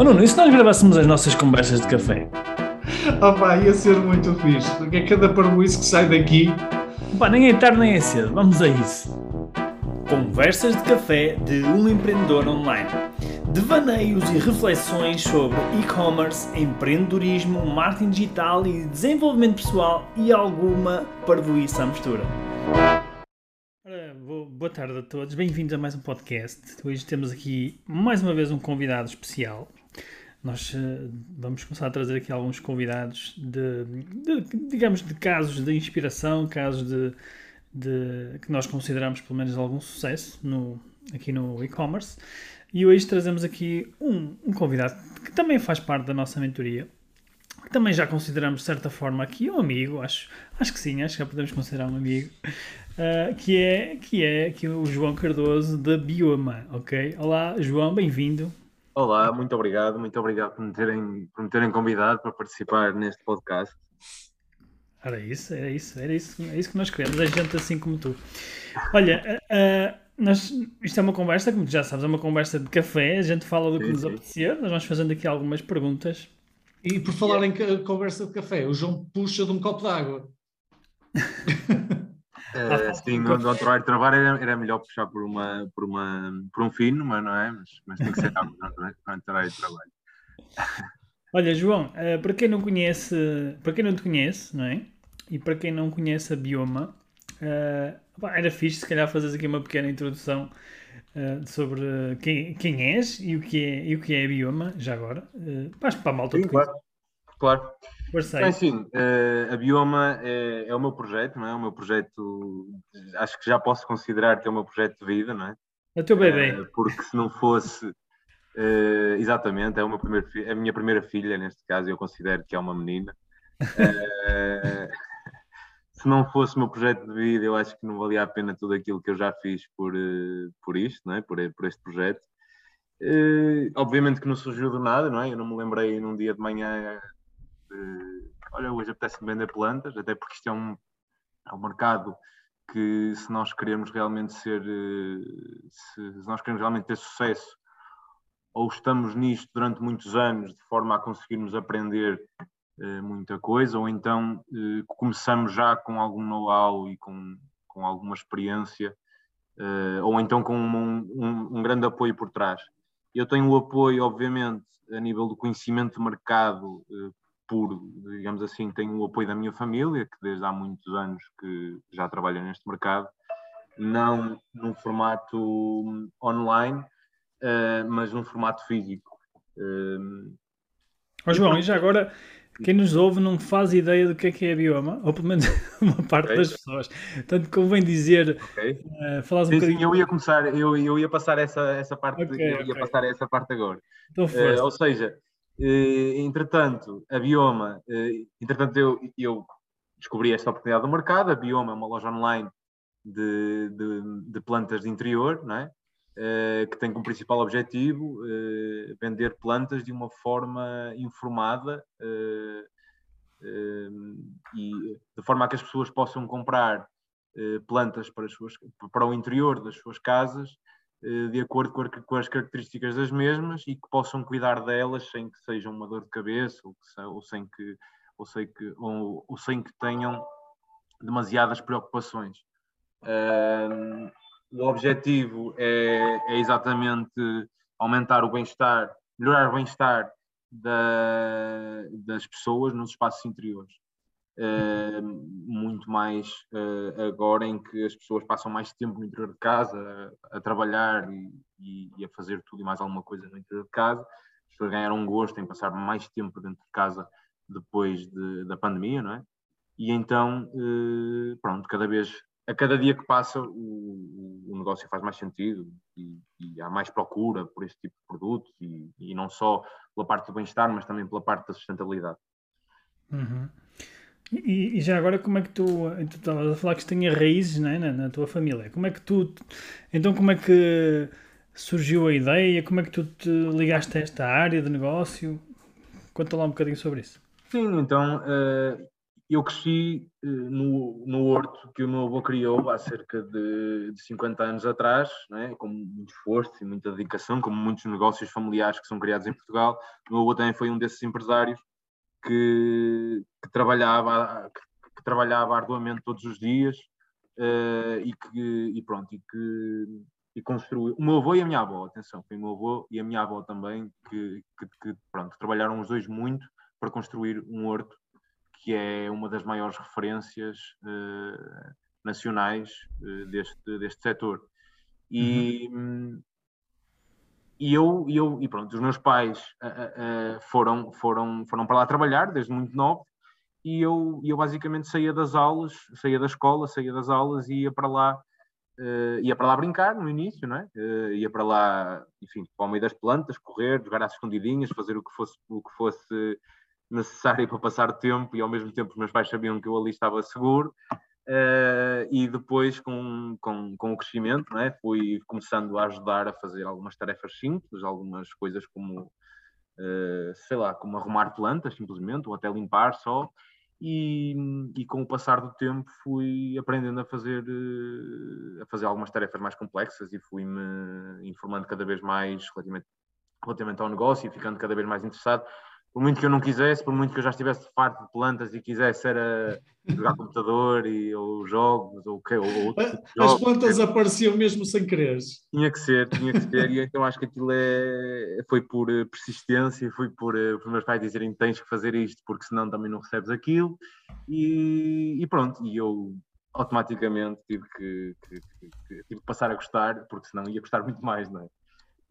Oh Nuno, e se nós gravássemos as nossas conversas de café? Opa, ia ser muito fixe, porque é cada parboice que sai daqui. Pá, nem é tarde nem é cedo, vamos a isso. Conversas de café de um empreendedor online. Devaneios e reflexões sobre e-commerce, empreendedorismo, marketing digital e desenvolvimento pessoal e alguma parvoíça à mistura. Boa tarde a todos, bem-vindos a mais um podcast. Hoje temos aqui mais uma vez um convidado especial. Nós eh, vamos começar a trazer aqui alguns convidados de, de, digamos, de casos de inspiração, casos de, de- que nós consideramos pelo menos algum sucesso no, aqui no e-commerce. E hoje trazemos aqui um, um convidado que também faz parte da nossa mentoria, que também já consideramos de certa forma aqui um amigo, acho, acho que sim, acho que já podemos considerar um amigo, ah, que, é, que é aqui o João Cardoso da Bioma, ok? Olá João, bem-vindo. Olá, muito obrigado, muito obrigado por me terem, por me terem convidado para participar neste podcast. Era isso, era isso, era isso, é isso que nós queremos, a gente assim como tu. Olha, ah, nós, isto é uma conversa, como tu já sabes, é uma conversa de café, a gente fala do que Sim, nos apetecer, nós vamos fazendo aqui algumas perguntas. E por falar em conversa de café, o João puxa de um copo de falta sim, outro horário de trabalho era, era melhor puxar por, uma, por, uma, por um fino, mas não é? Mas, mas tem que ser rápido no outro no outro horário de trabalho. Olha, João, eh, para quem não conhece, para quem não te conhece, não é? E para quem não conhece a Bioma, eh, era fixe se calhar fazeres aqui uma pequena introdução eh, sobre quem, quem és e o que é, e o que é a Bioma, já agora. Uh, para a malta Sim, claro. Claro. Força aí. Bem, sim, eh, a Bioma é, é o meu projeto, não é? O meu projeto, acho que já posso considerar que é o meu projeto de vida, não é? É o teu bebê. Eh, porque se não fosse, eh, exatamente, é, primeiro fi- é a minha primeira filha, neste caso, eu considero que é uma menina. Eh, se não fosse o meu projeto de vida, eu acho que não valia a pena tudo aquilo que eu já fiz por, eh, por isto, não é? por, por este projeto. Eh, obviamente que não surgiu do nada, não é? Eu não me lembrei num dia de manhã, eh, olha, hoje apetece-me vender plantas, até porque isto é um, é um mercado que se nós queremos realmente ser, eh, se, nós queremos realmente ter sucesso, ou estamos nisto durante muitos anos de forma a conseguirmos aprender eh, muita coisa, ou então eh, começamos já com algum know-how e com, com alguma experiência, ou então com um, um- um grande apoio por trás. Eu tenho o apoio, obviamente, a nível do conhecimento de mercado puro, digamos assim, tenho o apoio da minha família, que desde há muitos anos que já trabalha neste mercado, não num formato hum, online, eh, mas num formato físico. Ó João, e já agora, quem nos ouve não faz ideia do que é que é a Bioma, ou pelo menos uma parte Ok. das pessoas. Portanto, convém dizer, ok? uh, falares um Sim, sim, bocadinho. eu ia começar, eu, eu ia passar essa, essa parte, Ok, eu ia passar essa parte agora. Então, força. ou seja, entretanto, a Bioma, eh, entretanto, eu, eu descobri esta oportunidade do mercado. A Bioma é uma loja online de, de, de plantas de interior, não é? Eh, que tem como principal objetivo eh, vender plantas de uma forma informada eh, eh, e de forma a que as pessoas possam comprar eh, plantas para, as suas, para o interior das suas casas eh, de acordo com, as características das mesmas e que possam cuidar delas sem que seja uma dor de cabeça ou, que ou sem que ou, que, ou, ou sem que tenham demasiadas preocupações. Ahm, o objetivo é, é exatamente aumentar o bem-estar, melhorar o bem-estar da- das pessoas nos espaços interiores. Uh, muito mais uh, agora em que as pessoas passam mais tempo no interior de casa a, a trabalhar e, e- e a fazer tudo e mais alguma coisa no interior de casa. As pessoas ganharam um gosto em passar mais tempo dentro de casa depois de- da pandemia, não é? E então, uh, pronto, cada vez, a cada dia que passa, o- o negócio faz mais sentido e, e há mais procura por este tipo de produtos e, e não só pela parte do bem-estar, mas também pela parte da sustentabilidade. Uhum. E, e já agora, como é que tu, tu estavas a falar que tinha raízes né, na, na tua família? Como é que tu, então como é que surgiu a ideia? Como é que tu te ligaste a esta área de negócio? Conta lá um bocadinho sobre isso. Sim, então eh, eu cresci uh, no, no horto que o meu avô criou há cerca de, de 50 anos atrás, né? com muito esforço e muita dedicação, como muitos negócios familiares que são criados em Portugal. O meu avô também foi um desses empresários que, que trabalhava, que, que, trabalhava arduamente todos os dias uh, e que e pronto, e que e construiu. O meu avô e a minha avó, atenção, foi o meu avô e a minha avó também que, que, pronto, trabalharam os dois muito para construir um horto que é uma das maiores referências uh, nacionais uh, deste, deste setor. E, uhum. E eu, eu, e pronto, os meus pais uh, foram, foram, foram para lá trabalhar desde muito novo e eu, eu basicamente saía das aulas, saía da escola, saía das aulas e ia para lá Uh, ia para lá brincar no início, não é? Uh, ia para lá, enfim, para o meio das plantas, correr, jogar às escondidinhas, fazer o que fosse, o que fosse necessário para passar tempo e ao mesmo tempo os meus pais sabiam que eu ali estava seguro. Uh, e depois, com, com, com o crescimento, é? fui começando a ajudar a fazer algumas tarefas simples, algumas coisas como, sei lá, como arrumar plantas, simplesmente, ou até limpar só. E, e, com o passar do tempo fui aprendendo a fazer eh, a fazer algumas tarefas mais complexas e fui-me informando cada vez mais relativamente, relativamente ao negócio e ficando cada vez mais interessado por muito que eu não quisesse, por muito que eu já estivesse farto de plantas e quisesse era jogar computador e, ou jogos ou, ou outros tipo As jogos, plantas apareciam mesmo sem querer. Tinha que ser, tinha que ser, e então acho que aquilo é, foi por eh, persistência, foi por, eh, por meus pais dizerem tens que fazer isto porque senão também não recebes aquilo e, e pronto, e eu automaticamente tive que, que, que, que, tive que passar a gostar porque senão ia gostar muito mais, não é?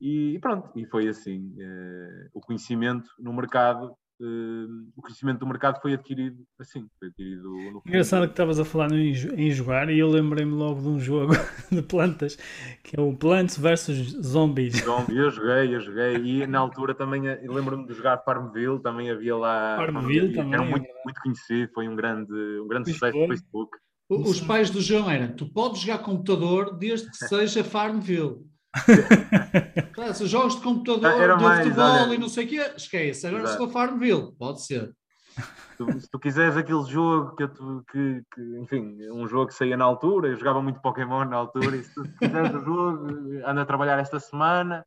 E, pronto, e foi assim. Uh, o conhecimento no mercado, uh, o conhecimento do mercado foi adquirido assim. Foi adquirido no Engraçado que estavas a falar em, em jogar e eu lembrei-me logo de um jogo de plantas que é o Plants vs Zombies. Zombies, eu joguei, eu joguei. E na altura também eh, lembro-me de jogar Farmville, também havia lá. Farmville, também. Era muito, muito conhecido, foi um grande, um grande sucesso do Facebook. Os pais do João eram: tu podes jogar computador desde que seja Farmville. claro, se jogos de computador, Era de mais, futebol olha, e não sei o quê, esquece. Agora se for Farmville, pode ser. Se, se tu quiseres aquele jogo que, que, que, enfim, um jogo que saía na altura, eu jogava muito Pokémon na altura, e se tu quiseres o jogo, anda a trabalhar esta semana,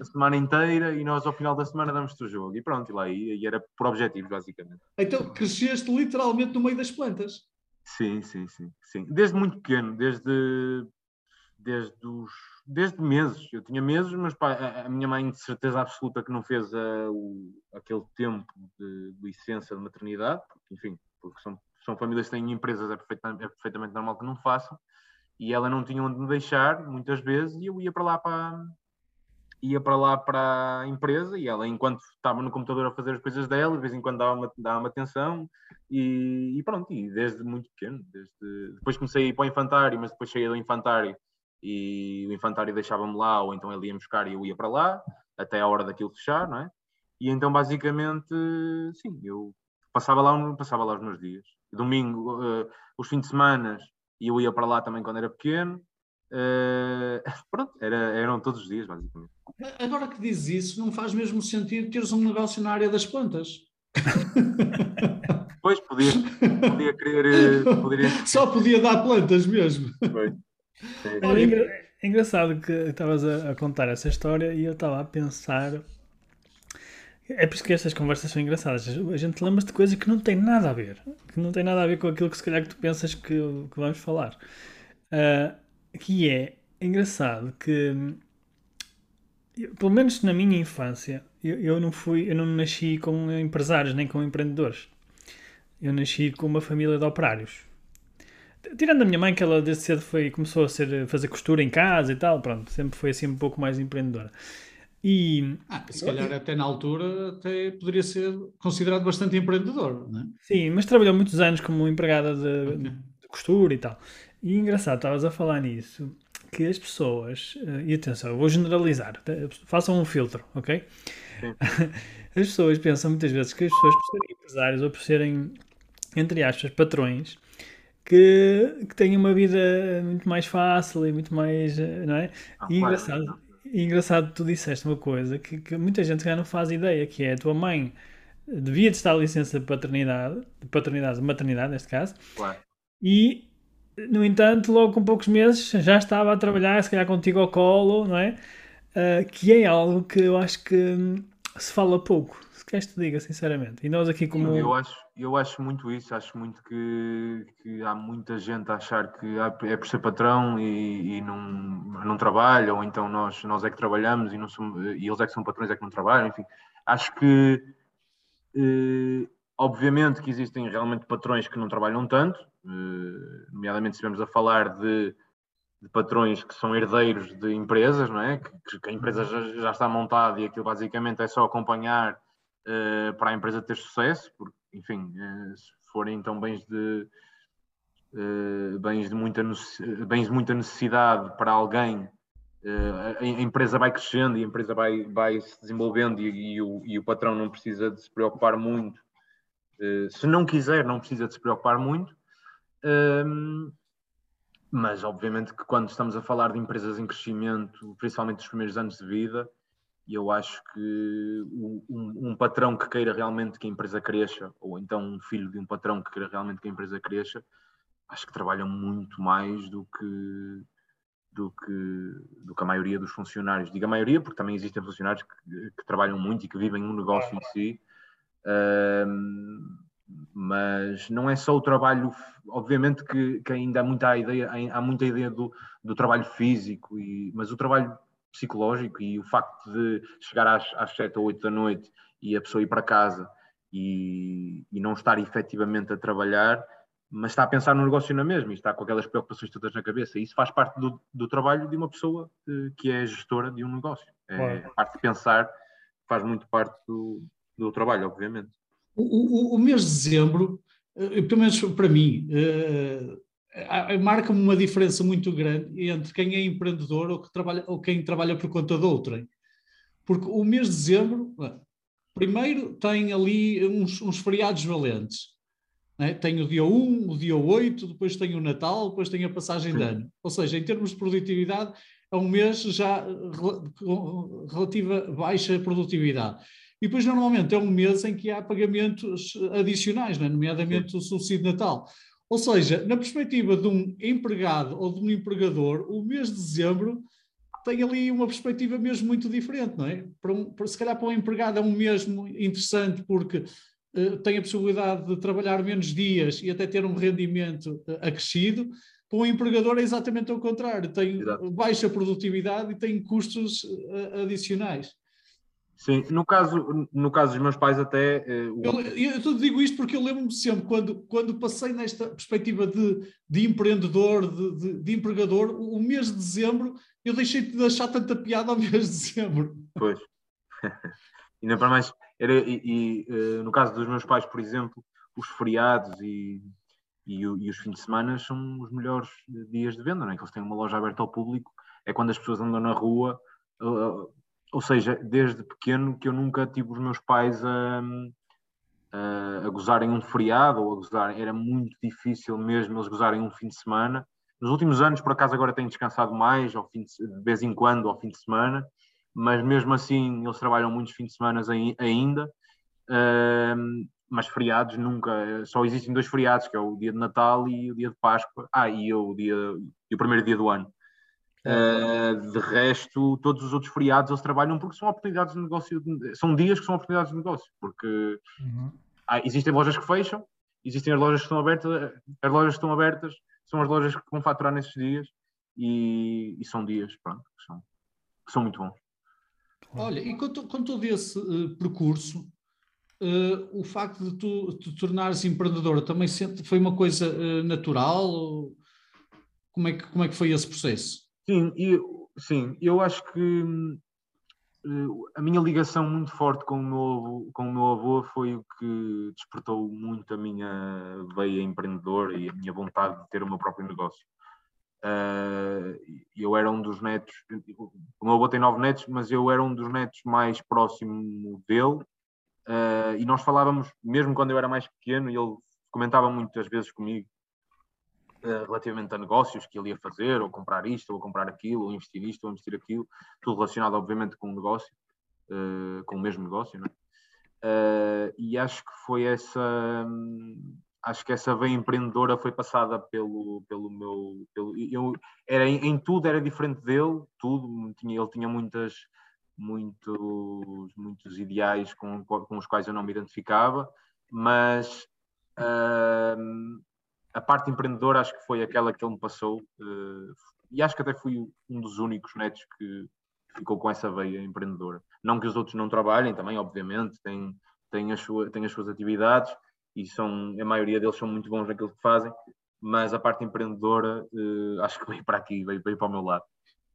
a semana inteira, e nós ao final da semana damos-te o jogo. E pronto, e lá ia, e era por objetivos, basicamente. Então cresceste literalmente no meio das plantas. Sim, sim, sim, sim. Desde muito pequeno, desde, desde os desde meses. Eu tinha meses, mas pá, a, a, minha mãe de certeza absoluta que não fez a, o, aquele tempo de, licença de maternidade, porque, enfim, porque são, são famílias que têm empresas, é perfeitamente, é perfeitamente normal que não façam, e ela não tinha onde me deixar, muitas vezes, e eu ia para lá para ia para lá para a empresa e ela, enquanto estava no computador a fazer as coisas dela, de vez em quando dava-me dava atenção e, e, pronto, e desde muito pequeno, desde, depois comecei a ir para o infantário, mas depois saí do infantário e o infantário deixava-me lá, ou então ele ia buscar e eu ia para lá, até a hora daquilo fechar, não é? E então, basicamente, sim, eu passava lá, passava lá os meus dias. Domingo, uh, os fins de semana, e eu ia para lá também quando era pequeno. Uh, pronto, era, eram todos os dias, basicamente. Agora que dizes isso, não faz mesmo sentido teres um negócio na área das plantas. Pois, podia, podia querer. Eh, poderia... Só podia dar plantas mesmo. Pois. É, é engraçado que estavas a, a, contar essa história e eu estava a pensar. É por isso que estas conversas são engraçadas. A gente lembra-se de coisas que não tem nada a ver. Que não tem nada a ver com aquilo que se calhar que tu pensas que, que vamos falar. Uh, que é engraçado que, pelo menos na minha infância, eu, eu, não fui, eu não nasci com empresários nem com empreendedores. Eu nasci com uma família de operários. Tirando a minha mãe, que ela desde cedo foi, começou a ser, fazer costura em casa e tal, pronto, sempre foi assim um pouco mais empreendedora. E, ah, se calhar até na altura até poderia ser considerado bastante empreendedor, não é? Sim, mas trabalhou muitos anos como empregada de, okay. de costura e tal. E engraçado, estavas a falar nisso, que as pessoas, eh, e atenção, eu vou generalizar, façam um filtro, ok? As pessoas pensam muitas vezes que as pessoas por serem empresários ou por serem, entre aspas, patrões, que, que têm uma vida muito mais fácil e muito mais. Eh, não é? Ah, e engraçado, e engraçado, tu disseste uma coisa que, que muita gente já não faz ideia, que é a tua mãe devia de estar licença de paternidade, de paternidade, de maternidade neste caso, claro. e no entanto, logo com poucos meses já estava a trabalhar, se calhar contigo ao colo, não é? Uh, que é algo que eu acho que hum, se fala pouco, se queres te diga, sinceramente. E nós aqui como... Eu acho, eu acho muito isso, acho muito que, que há muita gente a achar que é por ser patrão e, e não, não trabalha, ou então nós, nós é que trabalhamos e, não somos, e eles é que são patrões é que não trabalham, enfim. Acho que, eh, obviamente que existem realmente patrões que não trabalham tanto, eh, nomeadamente se estivermos a falar de, de, patrões que são herdeiros de empresas, não é? que, que a empresa já, já, está montada e aquilo basicamente é só acompanhar uh, para a empresa ter sucesso, porque, enfim, uh, se forem então bens de, uh, bens, de muita, bens de muita necessidade para alguém, a empresa vai crescendo e a empresa vai, vai se desenvolvendo e, e, o, e o patrão não precisa de se preocupar muito. se não quiser, não precisa de se preocupar muito um, mas, obviamente, que quando estamos a falar de empresas em crescimento, principalmente nos primeiros anos de vida, eu acho que um, um, patrão que queira realmente que a empresa cresça, ou então um filho de um patrão que queira realmente que a empresa cresça, acho que trabalham muito mais do que, do que, do que a maioria dos funcionários. Digo a maioria, porque também existem funcionários que, que trabalham muito e que vivem um negócio em si. Um, mas não é só o trabalho, obviamente que, que ainda há muita ideia, há muita ideia do, do trabalho físico, e, mas o trabalho psicológico e o facto de chegar às, às 7 ou 8 da noite e a pessoa ir para casa e, e não estar efetivamente a trabalhar, mas está a pensar no negócio na mesma e está com aquelas preocupações todas na cabeça. Isso faz parte do, do trabalho de uma pessoa eh, que é gestora de um negócio. É, a parte de pensar faz muito parte do, do trabalho, obviamente. O, o, o mês de dezembro, uh, pelo menos para mim, uh, marca-me uma diferença muito grande entre quem é empreendedor ou, que trabalha, ou quem trabalha por conta de outrem. Porque o mês de dezembro, primeiro tem ali uns, uns feriados valentes. Né? Tem o dia 1, o dia 8, depois tem o Natal, depois tem a passagem Sim. de ano. Ou seja, em termos de produtividade, é um mês já com relativa baixa produtividade. E depois, normalmente, é um mês em que há pagamentos adicionais, né? nomeadamente o subsídio Natal. Ou seja, na perspectiva de um empregado ou de um empregador, o mês de dezembro tem ali uma perspectiva mesmo muito diferente, não é? Para um, para, se calhar para um empregado é um mês interessante porque uh, tem a possibilidade de trabalhar menos dias e até ter um rendimento uh, acrescido. Para um empregador é exatamente o contrário, tem Exato. baixa produtividade e tem custos uh, adicionais. Sim, no caso, no caso dos meus pais até... Eh, eu, eu digo isto porque eu lembro-me sempre, quando, quando passei nesta perspectiva de, de empreendedor, de, de, de, empregador, o mês de dezembro, eu deixei de achar tanta piada ao mês de dezembro. Pois. Ainda para mais, era, e, e uh, no caso dos meus pais, por exemplo, os feriados e, e, e, os fins de semana são os melhores dias de venda, não é? Que eles têm uma loja aberta ao público, é quando as pessoas andam na rua... Ou seja, desde pequeno que eu nunca tive os meus pais a, a, a gozarem um feriado ou a gozarem, era muito difícil mesmo eles gozarem um fim de semana. Nos últimos anos, por acaso, agora tenho descansado mais, ao fim de, de vez em quando, ao fim de semana, mas mesmo assim eles trabalham muitos fins de semana ainda. Uh, mas feriados nunca, só existem dois feriados, que é o dia de Natal e o dia de Páscoa, ah, e o, dia, e o primeiro dia do ano. Uh, de resto, todos os outros feriados eles trabalham porque são oportunidades de negócio, são dias que são oportunidades de negócio, porque uhum. há, existem lojas que fecham, existem as lojas que estão abertas, as lojas que estão abertas são as lojas que vão faturar nesses dias e, e são dias pronto, que, são, que são muito bons. Olha, e com, com todo esse uh, percurso, uh, o facto de tu te tornares empreendedor também foi uma coisa natural? Como é, que, como é que foi esse processo? Sim, e, sim, eu acho que uh, a minha ligação muito forte com o, meu, com o meu avô foi o que despertou muito a minha veia empreendedora e a minha vontade de ter o meu próprio negócio. Uh, eu era um dos netos, o meu avô tem nove netos, mas eu era um dos netos mais próximo dele. Uh, e nós falávamos, mesmo quando eu era mais pequeno, ele comentava muitas vezes comigo eh, relativamente a negócios que ele ia fazer, ou comprar isto, ou comprar aquilo, ou investir nisto, ou investir aquilo, tudo relacionado, obviamente, com o negócio, uh, com o mesmo negócio, não é? Uh, e acho que foi essa. Acho que essa veia empreendedora foi passada pelo, pelo meu. Pelo, eu, era, em tudo era diferente dele, tudo. Tinha, ele tinha muitas, muitos, muitos ideais com, com os quais eu não me identificava, mas uh, a parte empreendedora acho que foi aquela que ele me passou. Uh, e acho que até fui um dos únicos netos que ficou com essa veia empreendedora. Não que os outros não trabalhem também, obviamente, têm, têm, as, sua, têm as suas atividades e são, a maioria deles são muito bons naquilo que fazem, mas a parte empreendedora uh, acho que veio para aqui, veio, veio para o meu lado.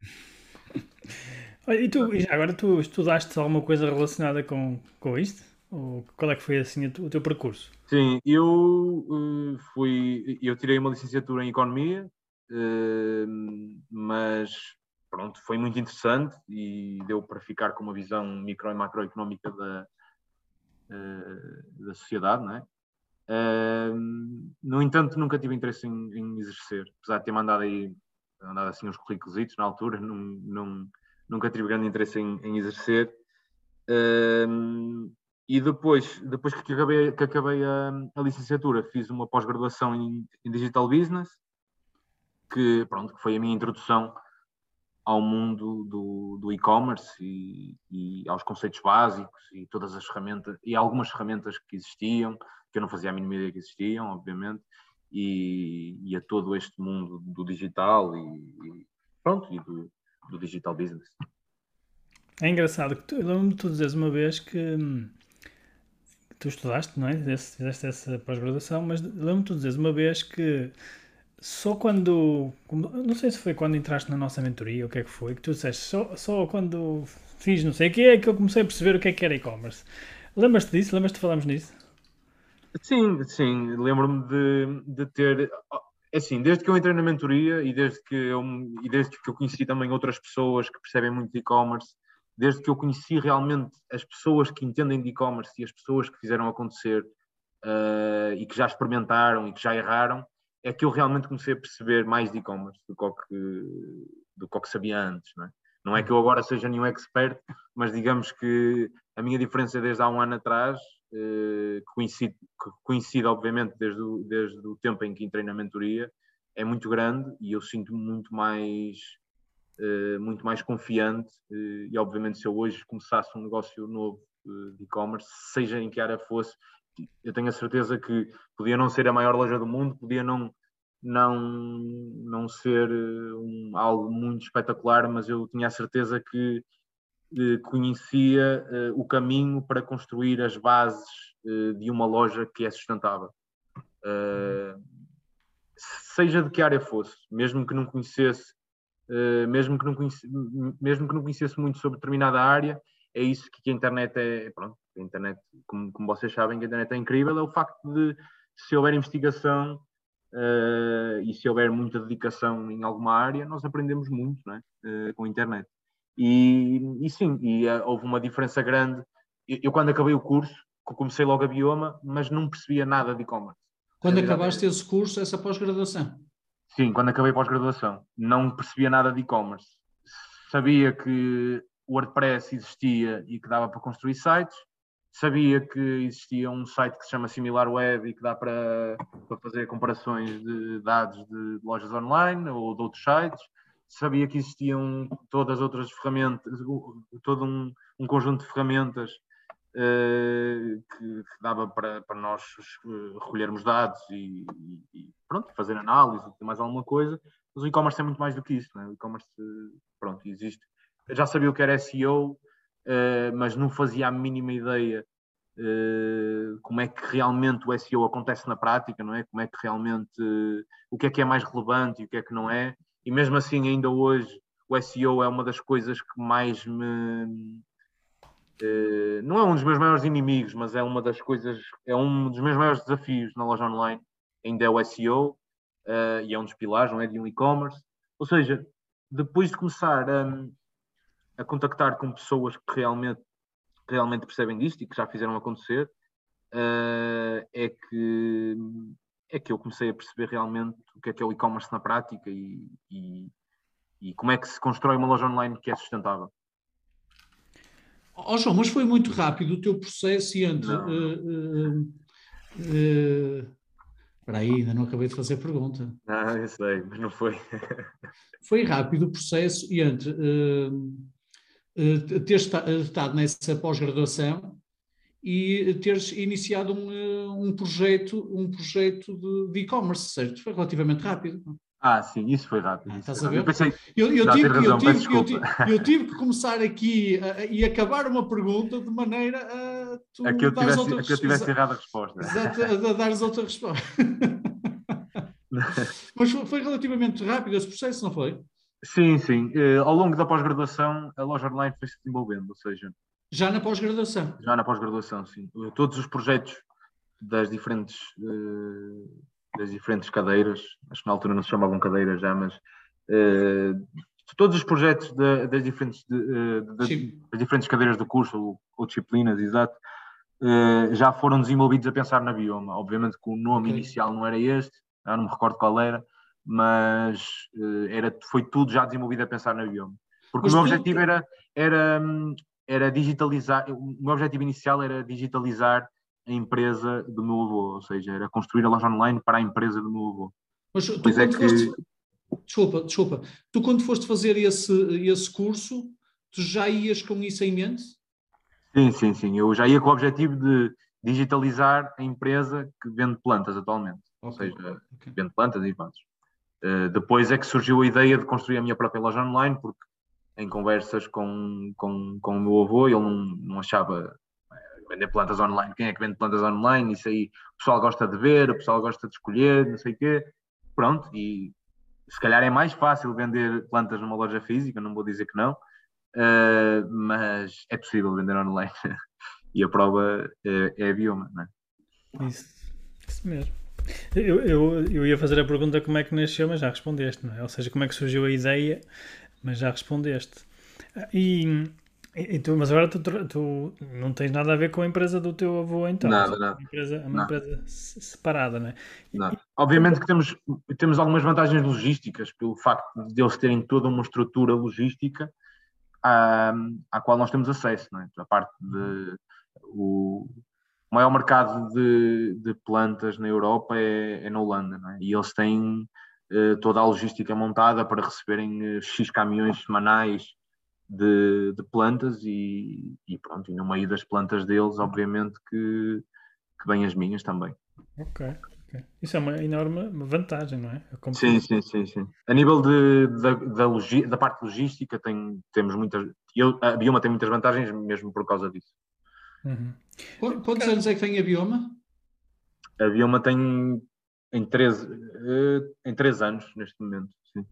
E tu, agora tu estudaste alguma coisa relacionada com, com isto? Qual é que foi assim o teu percurso? Sim, eu uh, fui, eu tirei uma licenciatura em Economia, uh, mas pronto, foi muito interessante e deu para ficar com uma visão micro e macroeconómica da, uh, da sociedade, não é? No entanto, nunca tive interesse em, em, exercer, apesar de ter mandado aí mandado assim uns currículos na altura, nunca tive grande interesse em, em exercer. E depois, depois que acabei, que acabei a, a licenciatura, fiz uma pós-graduação em, em, Digital Business, que, pronto, foi a minha introdução ao mundo do, do e-commerce e, e, aos conceitos básicos e todas as ferramentas e algumas ferramentas que existiam que eu não fazia a mínima ideia que existiam, obviamente, e, e a todo este mundo do digital e, e pronto, e do, do, digital business. É engraçado que tu, lembro-me de tu uma vez que, hum, tu estudaste, não é? Fizeste essa pós-graduação, mas lembro-me tu dizeres uma vez que só quando. Não sei se foi quando entraste na nossa mentoria o que é que foi, que tu disseste só, só quando fiz não sei o que é que eu comecei a perceber o que é que era e-commerce. Lembras-te disso? Lembras-te de falarmos nisso? Sim, sim, lembro-me de, de ter. É assim, desde que eu entrei na mentoria e desde que eu, e desde que eu conheci também outras pessoas que percebem muito e-commerce, desde que eu conheci realmente as pessoas que entendem de e-commerce e as pessoas que fizeram acontecer uh, e que já experimentaram e que já erraram, é que eu realmente comecei a perceber mais de e-commerce do que, do que sabia antes. Não é? não é que eu agora seja nenhum expert, mas digamos que a minha diferença desde há um ano atrás que coincide, coincide obviamente desde o, desde o tempo em que entrei na mentoria, é muito grande e eu sinto muito mais uh, muito mais confiante uh, e obviamente se eu hoje começasse um negócio novo uh, de e-commerce, seja em que área fosse, eu tenho a certeza que podia não ser a maior loja do mundo, podia não não não ser um, algo muito espetacular, mas eu tinha a certeza que conhecia o caminho para construir as bases de uma loja que é sustentável. Seja de que área fosse, mesmo que não conhecesse, mesmo, que não conhecesse mesmo que não conhecesse muito sobre determinada área, é isso que a internet é. Pronto, a internet, como, como vocês sabem, a internet é incrível, é o facto de se houver investigação e se houver muita dedicação em alguma área, nós aprendemos muito é? com a internet. E, e sim, e uh, houve uma diferença grande. Eu, eu, quando acabei o curso, comecei logo a bioma, mas não percebia nada de e-commerce. Quando acabaste esse curso, essa pós-graduação? Sim, quando acabei pós-graduação. Não percebia nada de e-commerce. Sabia que o WordPress existia e que dava para construir sites. Sabia que existia um site que se chama SimilarWeb e que dá para, para fazer comparações de dados de lojas online ou de outros sites sabia que existiam todas as outras ferramentas, todo um, um conjunto de ferramentas que, que, dava para, para nós eh, recolhermos dados e, e, pronto, fazer análise mais alguma coisa. Mas o e-commerce é muito mais do que isso, é? o e-commerce, pronto, existe. Eu já sabia o que era SEO, mas não fazia a mínima ideia como é que realmente o SEO acontece na prática, não é? Como é que realmente o que é que é mais relevante e o que é que não é e mesmo assim, ainda hoje, o SEO é uma das coisas que mais me. Uh, não é um dos meus maiores inimigos, mas é uma das coisas, é um dos meus maiores desafios na loja online, ainda é o SEO, eh, e é um dos pilares, não é? De um e-commerce. Ou seja, depois de começar a, a contactar com pessoas que realmente, realmente percebem disto e que já fizeram acontecer, uh, é que é que eu comecei a perceber realmente o que é que é o e-commerce na prática e, e, e, como é que se constrói uma loja online que é sustentável. Ó oh, João, mas foi muito rápido o teu processo entre. Uh, uh, Espera aí, ainda não acabei de fazer a pergunta. Ah, eu sei, mas não foi. foi rápido o processo e entre uh, uh, teres estado nessa pós-graduação e teres iniciado um, um projeto, um projeto de e-commerce, certo? Foi relativamente rápido. Ah, sim, isso foi rápido. Ah, estás a ver? Eu, pensei, eu, eu, tive, razão, tive, tive, eu, tive, que começar aqui a, e acabar uma pergunta de maneira a tu a que eu tivesse, outra, que eu tivesse errado a resposta. Exato, a, a dares outra resposta. Mas foi, foi, relativamente rápido esse processo, não foi? Sim, sim. Uh, ao longo da pós-graduação, a loja online foi se desenvolvendo, ou seja... Já na pós-graduação? Já na pós-graduação, sim. Todos os projetos das diferentes... Uh, das diferentes cadeiras, acho que na altura não se chamavam cadeiras já, mas uh, todos os projetos de, das, diferentes, de, uh, das, das, diferentes cadeiras do curso ou, ou disciplinas, exato, uh, já foram desenvolvidos a pensar na bioma. Obviamente que o nome okay. inicial não era este, não me recordo qual era, mas era, foi tudo já desenvolvido a pensar na bioma. Porque mas o meu objetivo era, era, era digitalizar, o meu objetivo inicial era digitalizar a empresa do meu avô, ou seja, era construir a loja online para a empresa do meu avô. Mas tu, pois é que... Foste... Desculpa, desculpa. Tu quando foste fazer esse, esse curso, tu já ias com isso em mente? Sim, sim, sim. Eu já ia com o objetivo de digitalizar a empresa que vende plantas atualmente. Okay. Ou seja, okay. vende plantas e plantas. Uh, depois é que surgiu a ideia de construir a minha própria loja online, porque em conversas com, com, com o meu avô, ele não, não achava vender plantas online, quem é que vende plantas online? Isso aí o pessoal gosta de ver, o pessoal gosta de escolher, não sei o quê. Pronto, e se calhar é mais fácil vender plantas numa loja física, não vou dizer que não, uh, mas é possível vender online. e a prova é, é a bioma, não é? Isso, isso mesmo. Eu, eu, eu ia fazer a pergunta como é que nasceu, mas já respondeste, não é? Ou seja, como é que surgiu a ideia, mas já respondeste. E e, tu, mas agora tu, tu, não tens nada a ver com a empresa do teu avô, então? Nada, nada. É uma empresa, é uma empresa separada, não é? Não. Obviamente que temos, temos algumas vantagens logísticas pelo facto de eles terem toda uma estrutura logística à, à qual nós temos acesso, não é? A parte de. O, maior mercado de, de plantas na Europa é, é na Holanda, não é? E eles têm eh, toda a logística montada para receberem eh, X caminhões semanais de, de plantas e, e, pronto, e no meio das plantas deles, obviamente que, que vêm as minhas também. Ok. okay. Isso é uma enorme vantagem, não é? Sim, sim, sim, sim. A nível de, da, da, logi, da parte logística tem, temos muitas. Eu, a Bioma tem muitas vantagens mesmo por causa disso. Uhum. Quantos anos é que tem a Bioma? A Bioma tem em 13, eh, em 3 anos neste momento, sim.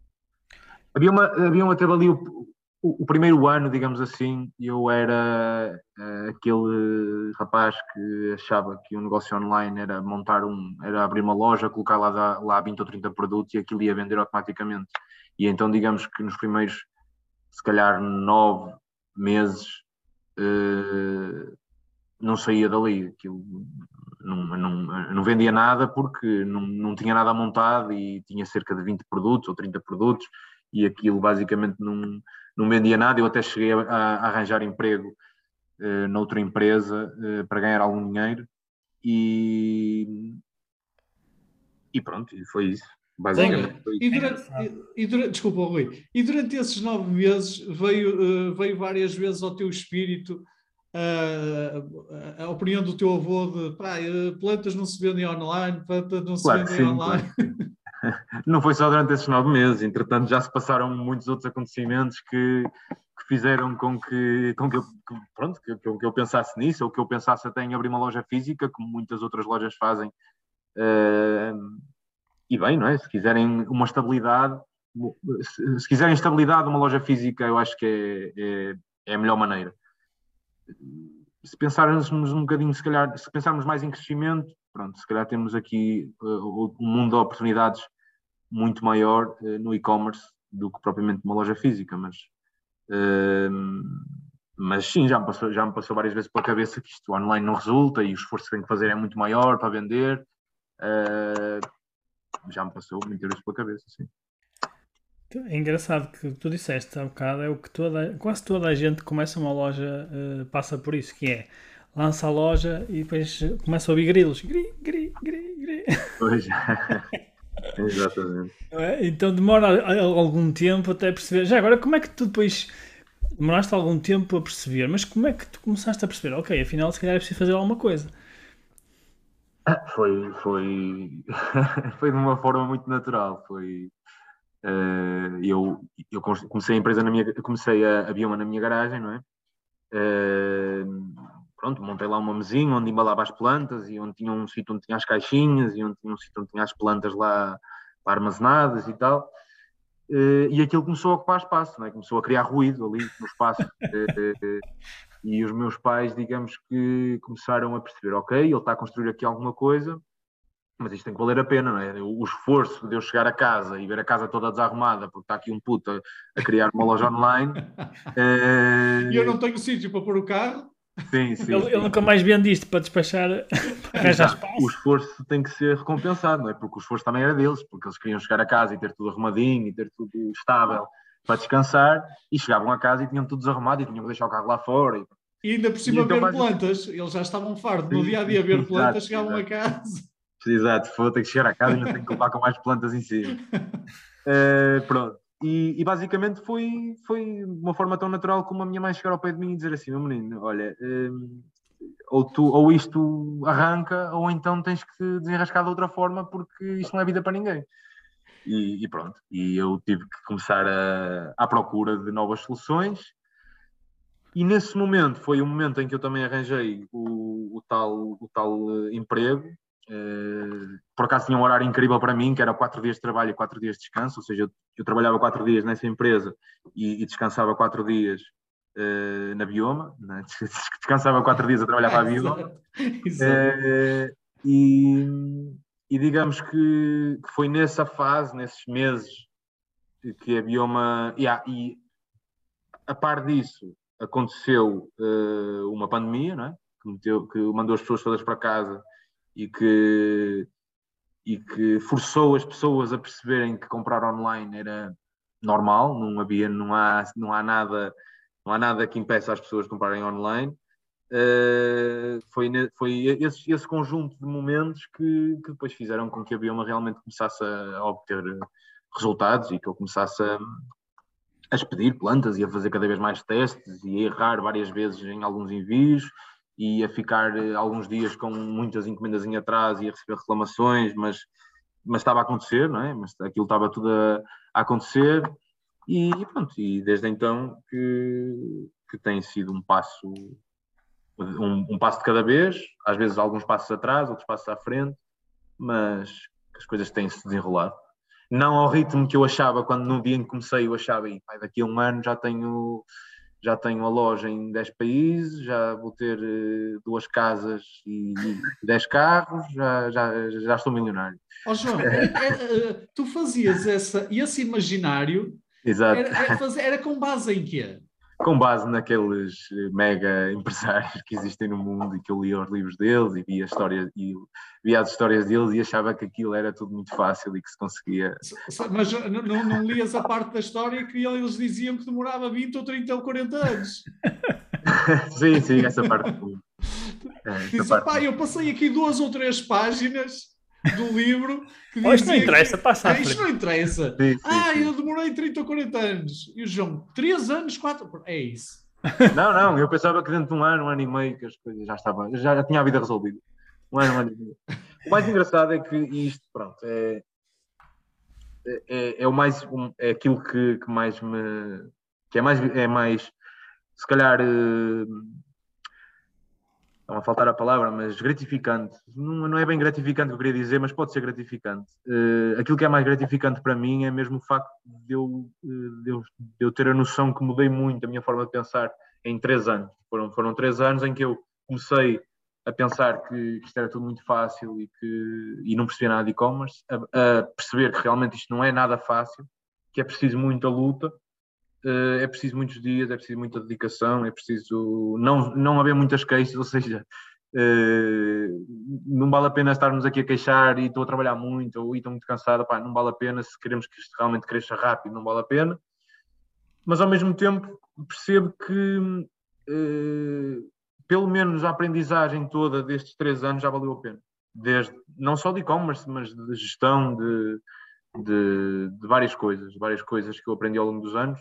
A Bioma, a Bioma teve ali o, o, o, primeiro ano, digamos assim, eu era uh, aquele rapaz que achava que um negócio online era montar um, era abrir uma loja, colocar lá, lá 20 ou 30 produtos e aquilo ia vender automaticamente. E então, digamos que nos primeiros, se calhar, nove meses, uh, não saía dali. Aquilo não, não, não vendia nada porque não, não tinha nada montado e tinha cerca de 20 produtos ou 30 produtos e aquilo basicamente não não vendia nada, eu até cheguei a, a arranjar emprego uh, noutra empresa uh, para ganhar algum dinheiro e, e pronto, foi isso. Basicamente foi E durante, e, durante, desculpa, Rui, e durante esses nove meses veio, uh, veio várias vezes ao teu espírito a, a opinião do teu avô de pá, plantas não se vendem online, plantas não se claro, vendem sim, online. Claro. não foi só durante esses nove meses, entretanto já se passaram muitos outros acontecimentos que, que fizeram com que, com que, eu, que, pronto, que, que, eu, pensasse nisso, ou que eu pensasse até em abrir uma loja física, como muitas outras lojas fazem. Uh, e bem, não é? Se quiserem uma estabilidade, se, se, quiserem estabilidade, uma loja física eu acho que é, é, é a melhor maneira. Se pensarmos um bocadinho, se calhar, se pensarmos mais em crescimento, pronto, se calhar temos aqui uh, um mundo de oportunidades muito maior uh, no e-commerce do que propriamente uma loja física, mas, uh, mas sim, já me, passou, já me passou várias vezes pela cabeça que isto online não resulta e o esforço que tem que fazer é muito maior para vender. Uh, já me passou muitas vezes pela cabeça, sim. É engraçado que tu disseste há bocado, é o que toda, quase toda a gente começa uma loja, uh, passa por isso, que é lança a loja e depois começa a ouvir grilos. Gri, gri, gri, gri. Pois. Exatamente. É? Então demora algum tempo até perceber. Já agora, como é que tu depois demoraste algum tempo a perceber, mas como é que tu começaste a perceber? Ok, afinal, se calhar é preciso fazer alguma coisa. Foi, foi, foi de uma forma muito natural. Foi, uh, eu, eu comecei a empresa na minha, comecei a, a Bioma na minha garagem, não é? Uh, pronto, montei lá uma mesinha onde embalava as plantas e onde tinha um sítio onde tinha as caixinhas e onde tinha um sítio onde tinha as plantas lá, lá armazenadas e tal. Uh, e aquilo começou a ocupar espaço, é? começou a criar ruído ali no espaço. uh, e os meus pais, digamos que começaram a perceber: ok, ele está a construir aqui alguma coisa, mas isto tem que valer a pena, não é? O esforço de eu chegar a casa e ver a casa toda desarrumada porque está aqui um puto a, a criar uma loja online. E eu não tenho sítio para pôr o carro. Sim, sim, ele, nunca mais vende isto para despachar O esforço tem que ser recompensado, não é? Porque o esforço também era deles, porque eles queriam chegar a casa e ter tudo arrumadinho e ter tudo estável para descansar e chegavam a casa e tinham tudo desarrumado e tinham que deixar o carro lá fora. E, e ainda por cima então, ver plantas, eles já estavam fartos. No dia a dia ver plantas, chegavam exato. a casa. Exato, vou ter que chegar a casa e ainda tenho que levar com mais plantas em cima. uh, pronto. E, e, basicamente foi, foi uma forma tão natural como a minha mãe chegar ao pé de mim e dizer assim: meu menino, olha, hum, ou, tu, ou isto arranca, ou então tens que desenrascar de outra forma, porque isto não é vida para ninguém. E, e pronto, e eu tive que começar a, à procura de novas soluções. E nesse momento foi o momento em que eu também arranjei o, o tal, o tal emprego Uh, por acaso tinha um horário incrível para mim, que era quatro dias de trabalho e quatro dias de descanso, ou seja, eu, eu trabalhava quatro dias nessa empresa e, e descansava quatro dias uh, na Bioma, né? descansava quatro dias a trabalhar para a Bioma. Uh, e, e, digamos que, que, foi nessa fase, nesses meses, que a Bioma. Yeah, e a par disso, aconteceu uma pandemia, não é? que, meteu, que mandou as pessoas todas para casa e que, e que forçou as pessoas a perceberem que comprar online era normal, não havia, não há, não há nada, não há nada que impeça as pessoas de comprarem online. Uh, foi, foi esse, esse, conjunto de momentos que, que, depois fizeram com que a Bioma realmente começasse a, obter resultados e que eu começasse a, a expedir plantas e a fazer cada vez mais testes e a errar várias vezes em alguns envios e a ficar eh, alguns dias com muitas encomendas em atraso e a receber reclamações, mas, mas estava a acontecer, não é? Mas aquilo estava tudo a, a acontecer e, pronto, e desde então que, que tem sido um passo um, um, passo de cada vez, às vezes alguns passos atrás, outros passos à frente, mas as coisas têm se desenrolado. Não ao ritmo que eu achava quando no dia em que comecei eu achava, e daqui a um ano já tenho já tenho a loja em 10 países, já vou ter uh, duas casas e 10 carros, já, já, já estou milionário. Oh, João, é, é, tu fazias essa, esse imaginário, Exato. Era, era, era com base em quê? Com base naqueles eh, mega empresários que existem no mundo e que eu lia os livros deles e via, histórias, e via as histórias deles e achava que aquilo era tudo muito fácil e que se conseguia. Mas não, não lias a parte da história que eles diziam que demorava 20 ou 30 ou 40 anos. sim, sim, essa parte. É, Diz, parte... eu passei aqui duas ou três páginas do livro. Que oh, isto não interessa, passa ah, Isto não interessa. Sim, sim, ah, sim. eu demorei 30 ou 40 anos. E o João, 3 anos, 4. É isso. Não, não, eu pensava que dentro de um ano, um ano e meio, que as coisas já estavam, já, já tinha a vida resolvida. Um ano, um ano e meio. O mais engraçado é que isto, pronto, é, é, é o mais, é aquilo que, que mais me, que é mais, é mais, se calhar, uh, Estão a faltar a palavra, mas gratificante. Não, não, é bem gratificante que eu queria dizer, mas pode ser gratificante. Uh, aquilo que é mais gratificante para mim é mesmo o facto de eu, uh, de eu, de eu ter a noção que mudei muito a minha forma de pensar em três anos. Foram, foram três anos em que eu comecei a pensar que isto era tudo muito fácil e que e não percebia nada de e-commerce, a, a perceber que realmente isto não é nada fácil, que é preciso muita luta é preciso muitos dias, é preciso muita dedicação, é preciso não, não haver muitas queixas, ou seja, Uh, não vale a pena estarmos aqui a queixar e estou a trabalhar muito ou estou muito cansado, pá, não vale a pena se queremos que isto realmente cresça rápido, não vale a pena. Mas ao mesmo tempo percebo que uh, pelo menos a aprendizagem toda destes três anos já valeu a pena. Desde, não só de e-commerce, mas de gestão de, de, de, várias coisas, várias coisas que eu aprendi ao longo dos anos,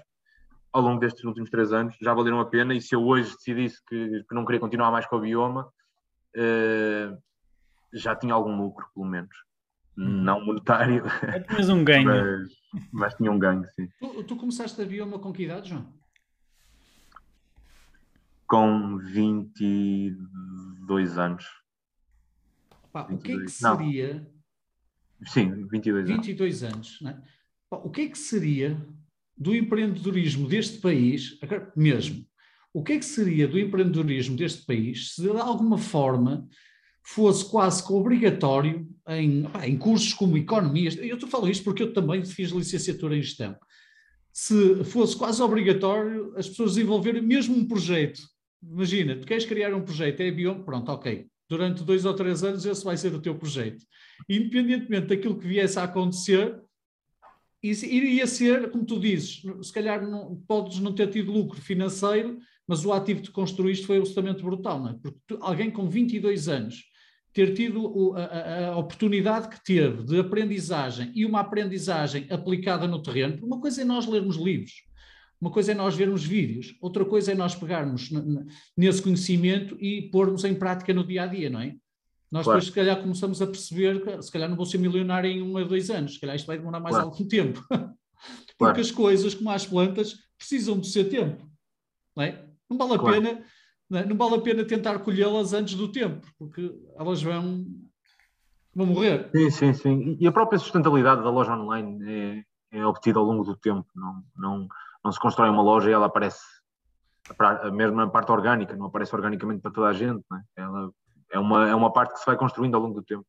ao longo destes últimos três anos, já valeram a pena. E se eu hoje decidisse que, que não queria continuar mais com o bioma, uh, já tinha algum lucro, pelo menos. Uhum. Não monetário. Mas um ganho. mas, mas, tinha um ganho, sim. Tu, tu começaste a bioma com que idade, João? Com 22 anos. Pá, 22. O que é que seria. Não. Sim, 22 anos. 22 anos, não é? Pá, o que é que seria do empreendedorismo deste país, mesmo, o que é que seria do empreendedorismo deste país se de alguma forma fosse quase que obrigatório em, em cursos como economias, eu te falo isto porque eu também fiz licenciatura em gestão, se fosse quase obrigatório as pessoas desenvolverem mesmo um projeto. Imagina, tu queres criar um projeto, é bioma, pronto, ok. Durante dois ou três anos esse vai ser o teu projeto. Independentemente daquilo que viesse a acontecer, iria ser, como tu dizes, se calhar não, podes não ter tido lucro financeiro, mas o ativo que construíste foi absolutamente brutal, não é? Porque tu, alguém com 22 anos ter tido a, a, oportunidade que teve de aprendizagem e uma aprendizagem aplicada no terreno, uma coisa é nós lermos livros, uma coisa é nós vermos vídeos, outra coisa é nós pegarmos nesse conhecimento e pormos em prática no dia a dia, não é? Nós claro. depois, se calhar, começamos a perceber que, se calhar, não vou ser milionário em um a dois anos, se calhar isto vai demorar mais claro. algum tempo. Porque claro. as coisas, como as plantas, precisam do seu tempo. Não é? Não vale a pena, não, é? não, vale a pena tentar colhê-las antes do tempo, porque elas vão, vão morrer. Sim, sim, sim. E a própria sustentabilidade da loja online é, é obtida ao longo do tempo. Não, não, não se constrói uma loja e ela aparece, mesmo na parte orgânica, não aparece organicamente para toda a gente. É? Ela é uma, é uma parte que se vai construindo ao longo do tempo.